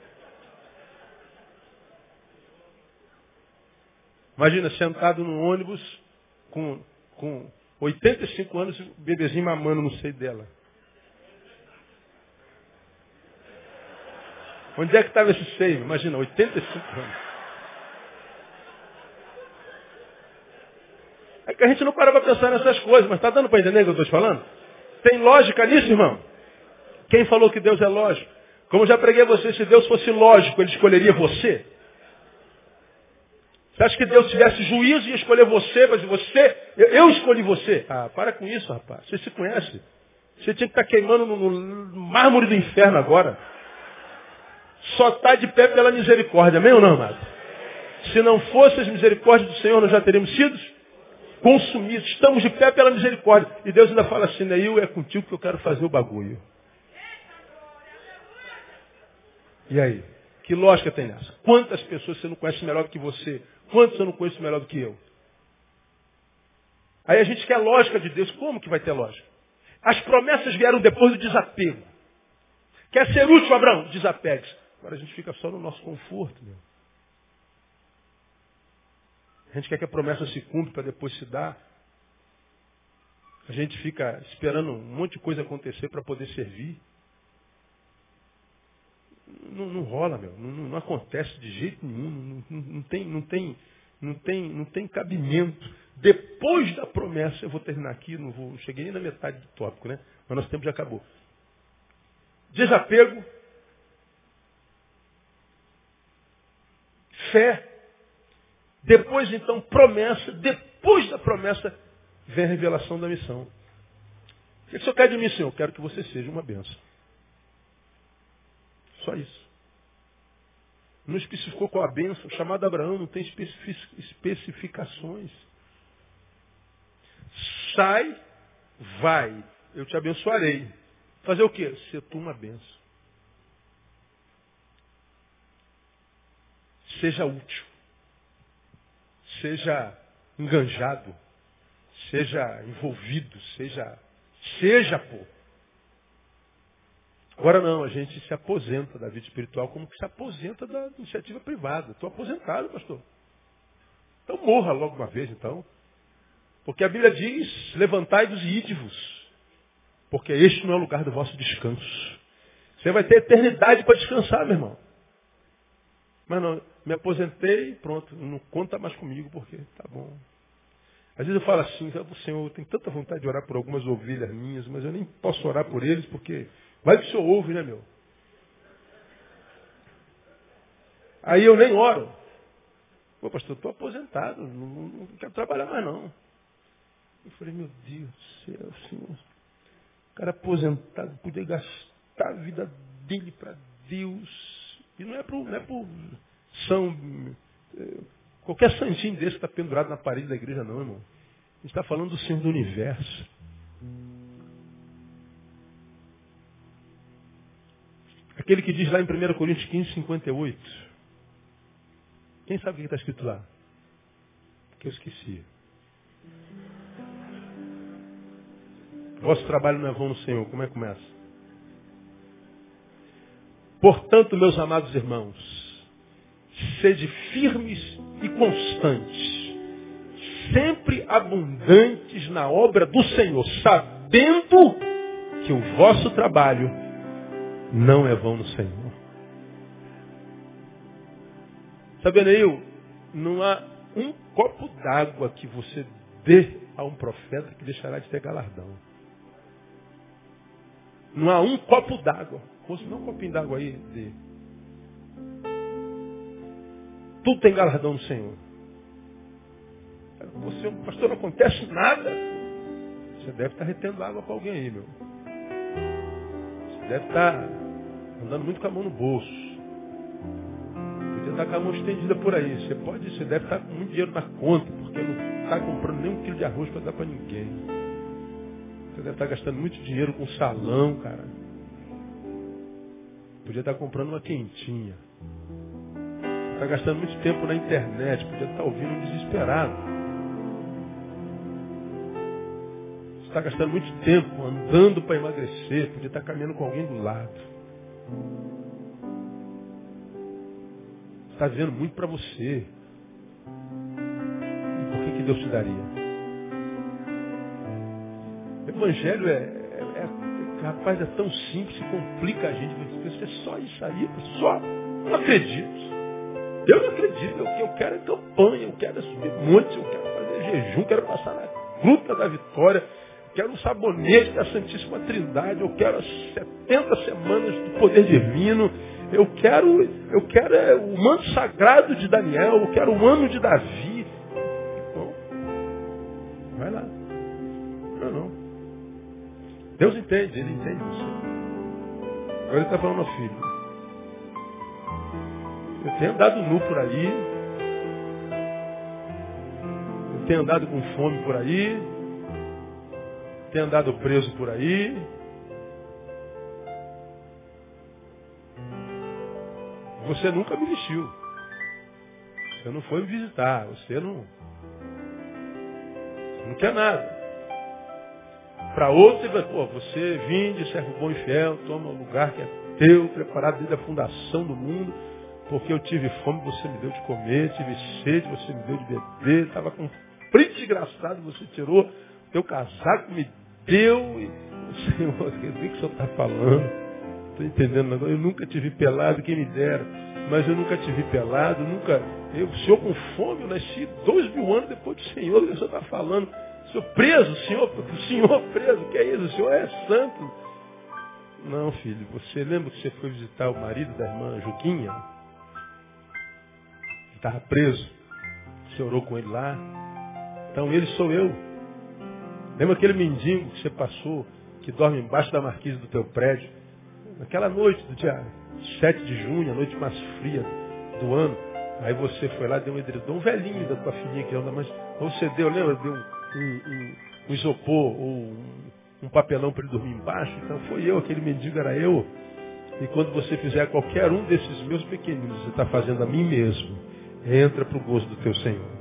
Imagina, sentado no ônibus com, com 85 anos, o bebezinho mamando no seio dela. Onde é que estava esse seio? Imagina, 85 anos. É que a gente não para para pensar nessas coisas, mas está dando para entender o que eu estou te falando? Tem lógica nisso, irmão? Quem falou que Deus é lógico? Como eu já preguei a você, se Deus fosse lógico, ele escolheria você? Você acha que Deus tivesse juízo e escolher você, mas você, eu, eu, escolhi você? Ah, para com isso, rapaz. Você se conhece. Você tinha que estar queimando no, no mármore do inferno agora. Só está de pé pela misericórdia, amém ou não, amado? Se não fosse as misericórdias do Senhor, nós já teríamos sido consumidos. Estamos de pé pela misericórdia. E Deus ainda fala assim, Neil, é contigo que eu quero fazer o bagulho. E aí? Que lógica tem nessa? Quantas pessoas você não conhece melhor do que você? Quantos eu não conheço melhor do que eu? Aí a gente quer a lógica de Deus. Como que vai ter lógica? As promessas vieram depois do desapego. Quer ser útil, Abraão? Desapegue-se. Agora a gente fica só no nosso conforto, meu. A gente quer que a promessa se cumpra para depois se dar. A gente fica esperando um monte de coisa acontecer para poder servir. Não, não rola, meu. Não, não, acontece de jeito nenhum. Não, não, tem, não, tem, não, tem, não tem cabimento. Depois da promessa, eu vou terminar aqui, não vou, cheguei nem na metade do tópico, né? Mas nosso tempo já acabou. Desapego, fé, depois então promessa, depois da promessa vem a revelação da missão. O que o senhor quer de mim, Senhor? Eu quero que você seja uma benção. Só isso. Não especificou qual a benção. O chamado Abraão não tem especificações. Sai, vai, eu te abençoarei. Fazer o quê? Ser tu uma benção. Seja útil. Seja enganjado. Seja envolvido. Seja. Seja, pô. Agora não, a gente se aposenta da vida espiritual como que se aposenta da iniciativa privada. Estou aposentado, pastor. Então morra logo uma vez, então. Porque a Bíblia diz, levantai-vos e ide-vos. Porque este não é o lugar do vosso descanso. Você vai ter eternidade para descansar, meu irmão. Mas não, me aposentei, pronto, não conta mais comigo, porque tá bom. Às vezes eu falo assim, Senhor, eu tenho tanta vontade de orar por algumas ovelhas minhas, mas eu nem posso orar por eles, porque Vai que o senhor ouve, né, meu? Aí eu nem oro. Pô, pastor, estou aposentado, não, não, quero trabalhar mais não. Eu falei, meu Deus do céu, senhor. O cara aposentado podia gastar a vida dele para Deus. E não é não é São. É, qualquer santinho desse está pendurado na parede da igreja, não, irmão. A gente está falando do Senhor do universo. Aquele que diz lá em 1 Coríntios 15, 58. Quem sabe o que está escrito lá? Que eu esqueci. Vosso trabalho não é vão no Senhor. Como é que começa? Portanto, meus amados irmãos, sede firmes e constantes, sempre abundantes na obra do Senhor, sabendo que o vosso trabalho não é vão no Senhor. Sabe, Neil, não há um copo d'água que você dê a um profeta que deixará de ter galardão. Não há um copo d'água. Você não um copinho d'água aí. De... Tudo tem galardão no Senhor. Você, pastor, não acontece nada. Você deve estar retendo água para alguém aí, meu. Você deve estar andando muito com a mão no bolso. Podia estar com a mão estendida por aí. Você pode, você deve estar com muito dinheiro na conta, porque não está comprando nem um quilo de arroz para dar para ninguém. Você deve estar gastando muito dinheiro com salão, cara. Podia estar comprando uma quentinha. Está gastando muito tempo na internet, podia estar ouvindo desesperado. está gastando muito tempo andando para emagrecer, podia estar caminhando com alguém do lado. Está dizendo muito para você. E por que, que Deus te daria? Evangelho é, é, é, rapaz, é tão simples, complica a gente. Você é só isso aí, só. Não acredito. Eu não acredito. Que eu quero é campanha, eu quero subir monte, eu quero fazer jejum, quero passar na gruta da vitória. quero um sabonete da Santíssima Trindade, eu quero as 70 semanas do poder divino, eu quero, eu quero é, o manto sagrado de Daniel, eu quero o ano de Davi. Bom, vai lá. Não, não. Deus entende, Ele entende você. Agora Ele está falando ao filho. Eu tenho andado nu por aí. Eu tenho andado com fome por aí. Tenho andado preso por aí. Você nunca me vestiu. Você não foi me visitar. Você não. Não quer nada. Para outro, ele vai, pô, você vinde, servo bom e fiel, toma o lugar que é teu, preparado desde a fundação do mundo, porque eu tive fome, você me deu de comer, tive sede, você me deu de beber, estava com frio desgraçado, você tirou teu casaco, me deu. E... Senhor, o que o senhor está falando? estou entendendo agora. Eu nunca te vi pelado, quem me dera. Mas eu nunca te vi pelado, nunca. Eu, o senhor com fome, eu nasci dois mil anos depois do Senhor, o que o senhor está falando? Senhor preso, senhor, o senhor preso, que é isso? O senhor é santo. Não, filho, você lembra que você foi visitar o marido da irmã Juquinha? Estava preso. Você orou com ele lá. Então ele sou eu. Lembra aquele mendigo que você passou, que dorme embaixo da marquise do teu prédio? Naquela noite do dia 7 de junho, a noite mais fria do ano, aí você foi lá, deu um edredom, um velhinho da tua filhinha que anda, mas você deu, lembra? Deu um, um, um isopor ou um papelão para ele dormir embaixo. Então foi eu, aquele mendigo era eu. E quando você fizer qualquer um desses meus pequeninos, você está fazendo a mim mesmo. Entra para o gozo do teu Senhor.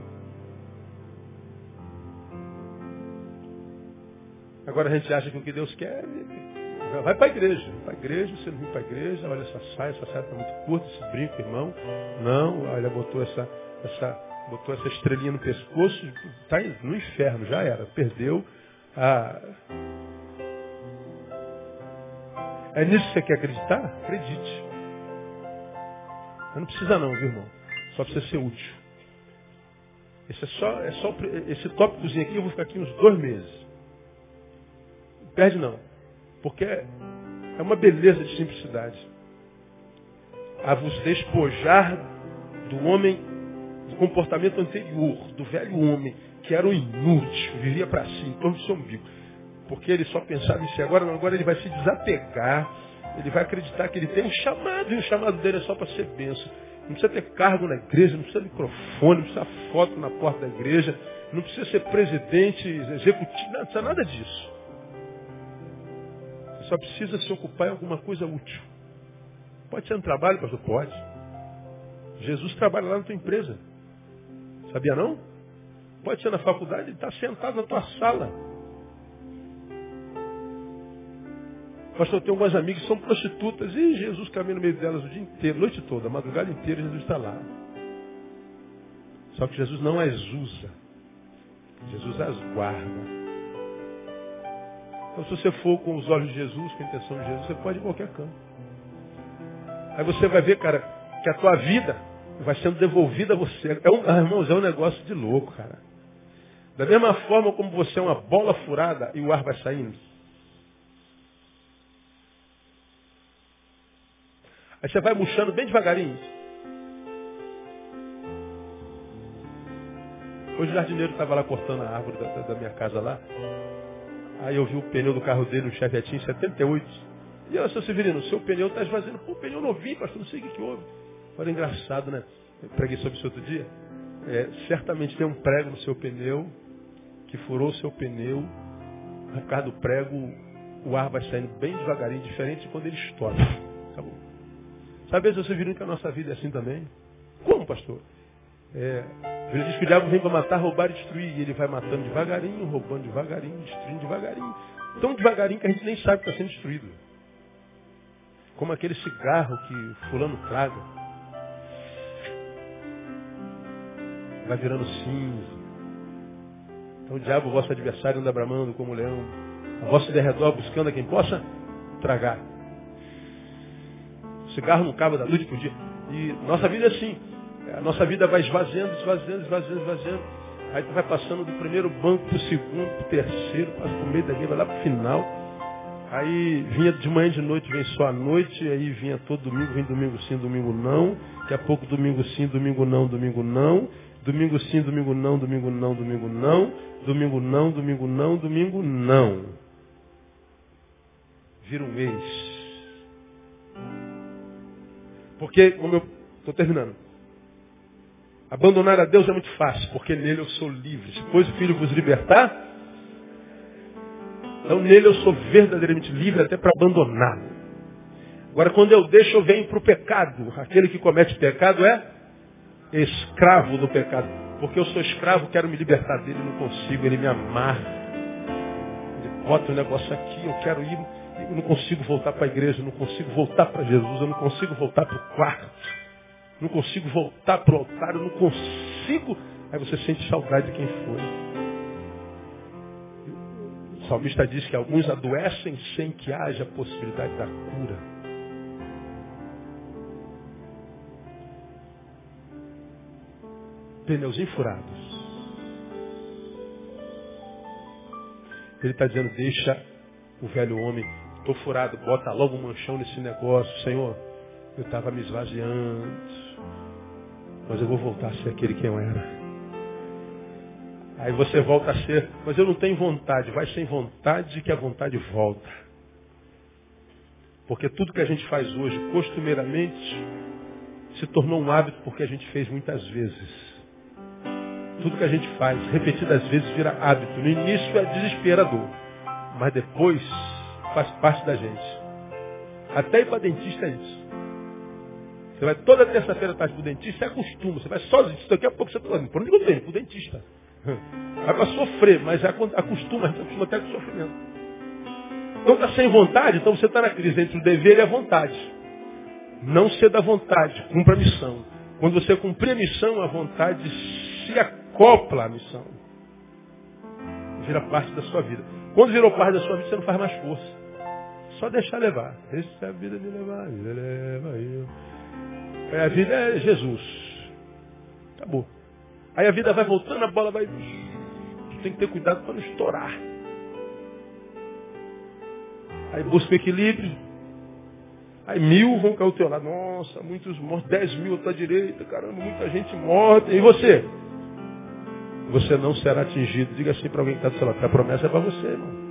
Agora a gente acha que o que Deus quer Vai para a igreja. Para a igreja, você não vem para a igreja, olha essa saia, essa saia está muito curta, esse brinco, irmão. Não, olha, botou essa, essa, botou essa estrelinha no pescoço, está no inferno, já era. Perdeu a. É nisso que você quer acreditar? Acredite. Não precisa não, viu, irmão? Só precisa ser útil. Esse é só, é só esse tópicozinho aqui, eu vou ficar aqui uns dois meses. Perde não. Porque é uma beleza de simplicidade. A vos despojar do homem, do comportamento anterior, do velho homem, que era um inútil, vivia para si, em torno do seu umbigo. Porque ele só pensava em si. Agora, agora ele vai se desapegar, ele vai acreditar que ele tem um chamado, e o chamado dele é só para ser benção. Não precisa ter cargo na igreja, não precisa microfone, não precisa foto na porta da igreja, não precisa ser presidente, executivo, não precisa nada disso só precisa se ocupar em alguma coisa útil. Pode ser no trabalho, pastor? Pode. Jesus trabalha lá na tua empresa. Sabia não? Pode ser na faculdade, ele está sentado na tua sala. Pastor, eu tenho algumas amigas que são prostitutas e Jesus caminha no meio delas o dia inteiro, noite toda, a madrugada inteira, Jesus está lá. Só que Jesus não as usa. Jesus as guarda. Então, se você for com os olhos de Jesus, com a intenção de Jesus, você pode ir em qualquer canto. Aí você vai ver, cara, que a tua vida vai sendo devolvida a você. É um, ah, irmãos, é um negócio de louco, cara. Da mesma forma como você é uma bola furada e o ar vai saindo. Aí você vai murchando bem devagarinho. Hoje o jardineiro estava lá cortando a árvore da, da minha casa lá. Aí eu vi o pneu do carro dele, um Chevetinho 78. E eu, seu Severino, seu pneu está esvaziando. Pô, pneu novinho, pastor, não sei o que, que houve. Olha, engraçado, né? Eu preguei sobre isso outro dia. É, certamente tem um prego no seu pneu, que furou o seu pneu. Por causa do prego, o ar vai saindo bem devagarinho, diferente de quando ele estoura. Acabou. Sabe, seu Severino, que a nossa vida é assim também? Como, pastor? É, ele diz que o diabo vem para matar, roubar e destruir. E ele vai matando devagarinho, roubando devagarinho, destruindo devagarinho. Tão devagarinho que a gente nem sabe que está sendo destruído. Como aquele cigarro que fulano traga. Vai virando cinza. Então o diabo, o vosso adversário, anda bramando como leão. A vossa derredor buscando a quem possa tragar. O cigarro não acaba da noite para o dia. E nossa vida é assim. A nossa vida vai esvaziando, esvaziando, esvaziando, esvaziando. Aí tu vai passando do primeiro banco pro segundo, pro terceiro, passa pro meio da linha, vai lá pro final. Aí vinha de manhã de noite, vem só à noite, aí vinha todo domingo, vem domingo sim, domingo não. Daqui a pouco domingo sim, domingo não, domingo não. Domingo sim, domingo não, domingo não, domingo não. Domingo não, domingo não, domingo não. Vira um mês. Porque, como eu estou terminando, abandonar a Deus é muito fácil, porque nele eu sou livre. Se pois o Filho vos libertar, então nele eu sou verdadeiramente livre até para abandoná-lo. Agora, quando eu deixo, eu venho para o pecado. Aquele que comete pecado é escravo do pecado. Porque eu sou escravo, quero me libertar dele, não consigo, ele me amarra. Ele bota um negócio aqui, eu quero ir eu não consigo voltar para a igreja, eu não consigo voltar para Jesus, eu não consigo voltar para o quarto, não consigo voltar para o altar, eu não consigo. Aí você sente saudade de quem foi. O salmista diz que alguns adoecem sem que haja possibilidade da cura. Pneuzinho furados. Ele está dizendo, deixa o velho homem Estou furado, bota logo um manchão nesse negócio. Senhor, eu estava me esvaziando. Mas eu vou voltar a ser aquele que eu era. Aí você volta a ser, mas eu não tenho vontade. Vai sem vontade que a vontade volta. Porque tudo que a gente faz hoje, costumeiramente, se tornou um hábito porque a gente fez muitas vezes. Tudo que a gente faz, repetidas vezes, vira hábito. No início é desesperador. Mas depois faz parte da gente. Até ir para dentista é isso. Você vai toda terça-feira tarde para o dentista, é costume. Você vai sozinho. Daqui a pouco você está por onde eu venho? Para o dentista. Vai para sofrer, mas acostuma, a gente acostuma até com o sofrimento. Então está sem vontade, então você está na crise entre o dever e a vontade. Não ser da vontade, cumpra a missão. Quando você cumprir a missão, a vontade se acopla à missão. Vira parte da sua vida. Quando virou parte da sua vida, você não faz mais força. Só deixar levar. Deixa a vida me levar, leva eu. É, a vida é Jesus. Acabou. Aí a vida vai voltando, a bola vai. Tem que ter cuidado para não estourar. Aí busca o equilíbrio. Aí mil vão cair teu lado. Nossa, muitos mortos. Dez mil à tua direita. Caramba, muita gente morta. E você? Você não será atingido. Diga assim para alguém que está do seu lado. A promessa é para você, irmão.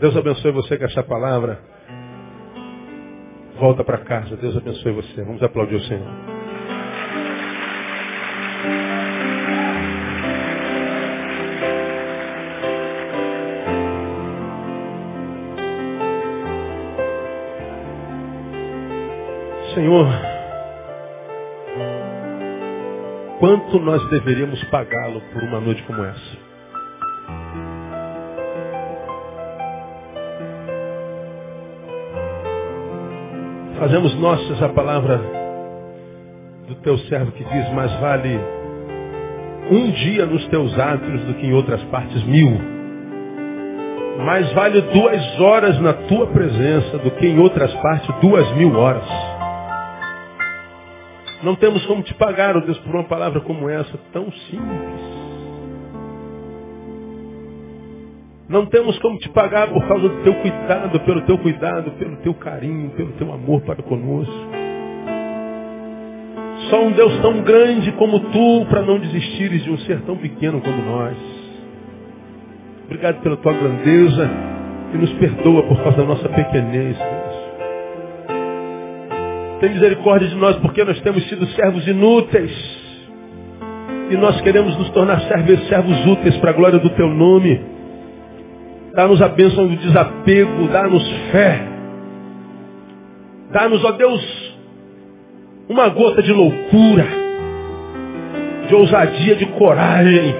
Deus abençoe você com essa palavra. Volta para casa. Deus abençoe você. Vamos aplaudir o Senhor. Senhor, quanto nós deveríamos pagá-lo por uma noite como essa? Fazemos nossas a palavra do teu servo que diz, mais vale um dia nos teus átrios do que em outras partes mil. Mais vale duas horas na tua presença do que em outras partes duas mil horas. Não temos como te pagar, oh Deus, por uma palavra como essa, tão simples. Não temos como te pagar por causa do teu cuidado, pelo teu cuidado, pelo teu carinho, pelo teu amor para conosco. Só um Deus tão grande como tu para não desistires de um ser tão pequeno como nós. Obrigado pela tua grandeza e nos perdoa por causa da nossa pequenez, Deus. Tem misericórdia de nós porque nós temos sido servos inúteis. E nós queremos nos tornar servos, servos úteis para a glória do teu nome. Dá-nos a bênção do desapego, dá-nos fé. Dá-nos, ó Deus, uma gota de loucura, de ousadia, de coragem.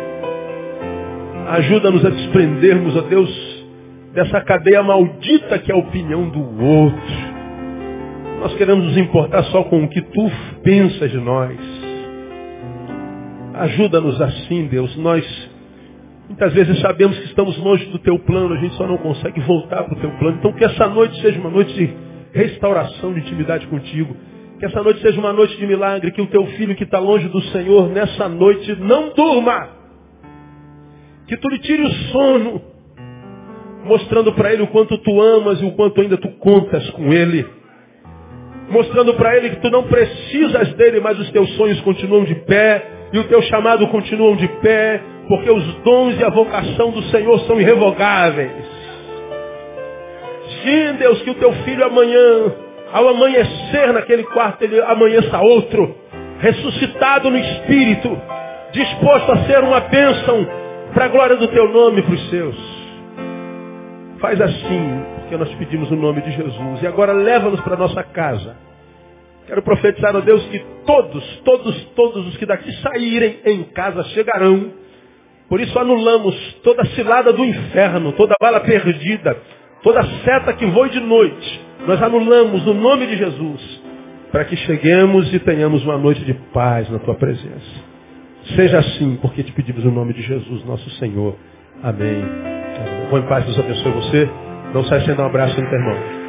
Ajuda-nos a desprendermos, ó Deus, dessa cadeia maldita que é a opinião do outro. Nós queremos nos importar só com o que tu pensas de nós. Ajuda-nos assim, Deus. Nós Muitas vezes sabemos que estamos longe do teu plano, a gente só não consegue voltar para o teu plano. Então que essa noite seja uma noite de restauração, de intimidade contigo. Que essa noite seja uma noite de milagre, que o teu filho que está longe do Senhor nessa noite não durma. Que tu lhe tire o sono, mostrando para ele o quanto tu amas e o quanto ainda tu contas com ele. Mostrando para ele que tu não precisas dele, mas os teus sonhos continuam de pé e o teu chamado continuam de pé, porque os dons e a vocação do Senhor são irrevogáveis. Sim, Deus, que o teu filho amanhã ao amanhecer naquele quarto, ele amanheça outro, ressuscitado no Espírito, disposto a ser uma bênção para a glória do teu nome para os seus. Faz assim, porque nós pedimos o nome de Jesus. E agora leva-nos para nossa casa. Quero profetizar a Deus que todos, todos, todos os que daqui saírem em casa chegarão. Por isso anulamos toda a cilada do inferno, toda bala perdida, toda seta que voe de noite nós anulamos o nome de Jesus para que cheguemos e tenhamos uma noite de paz na tua presença. Seja assim, porque te pedimos o nome de Jesus, nosso Senhor. Amém. Bom em paz, Deus abençoe você. Não sai sem dar um abraço no teu irmão.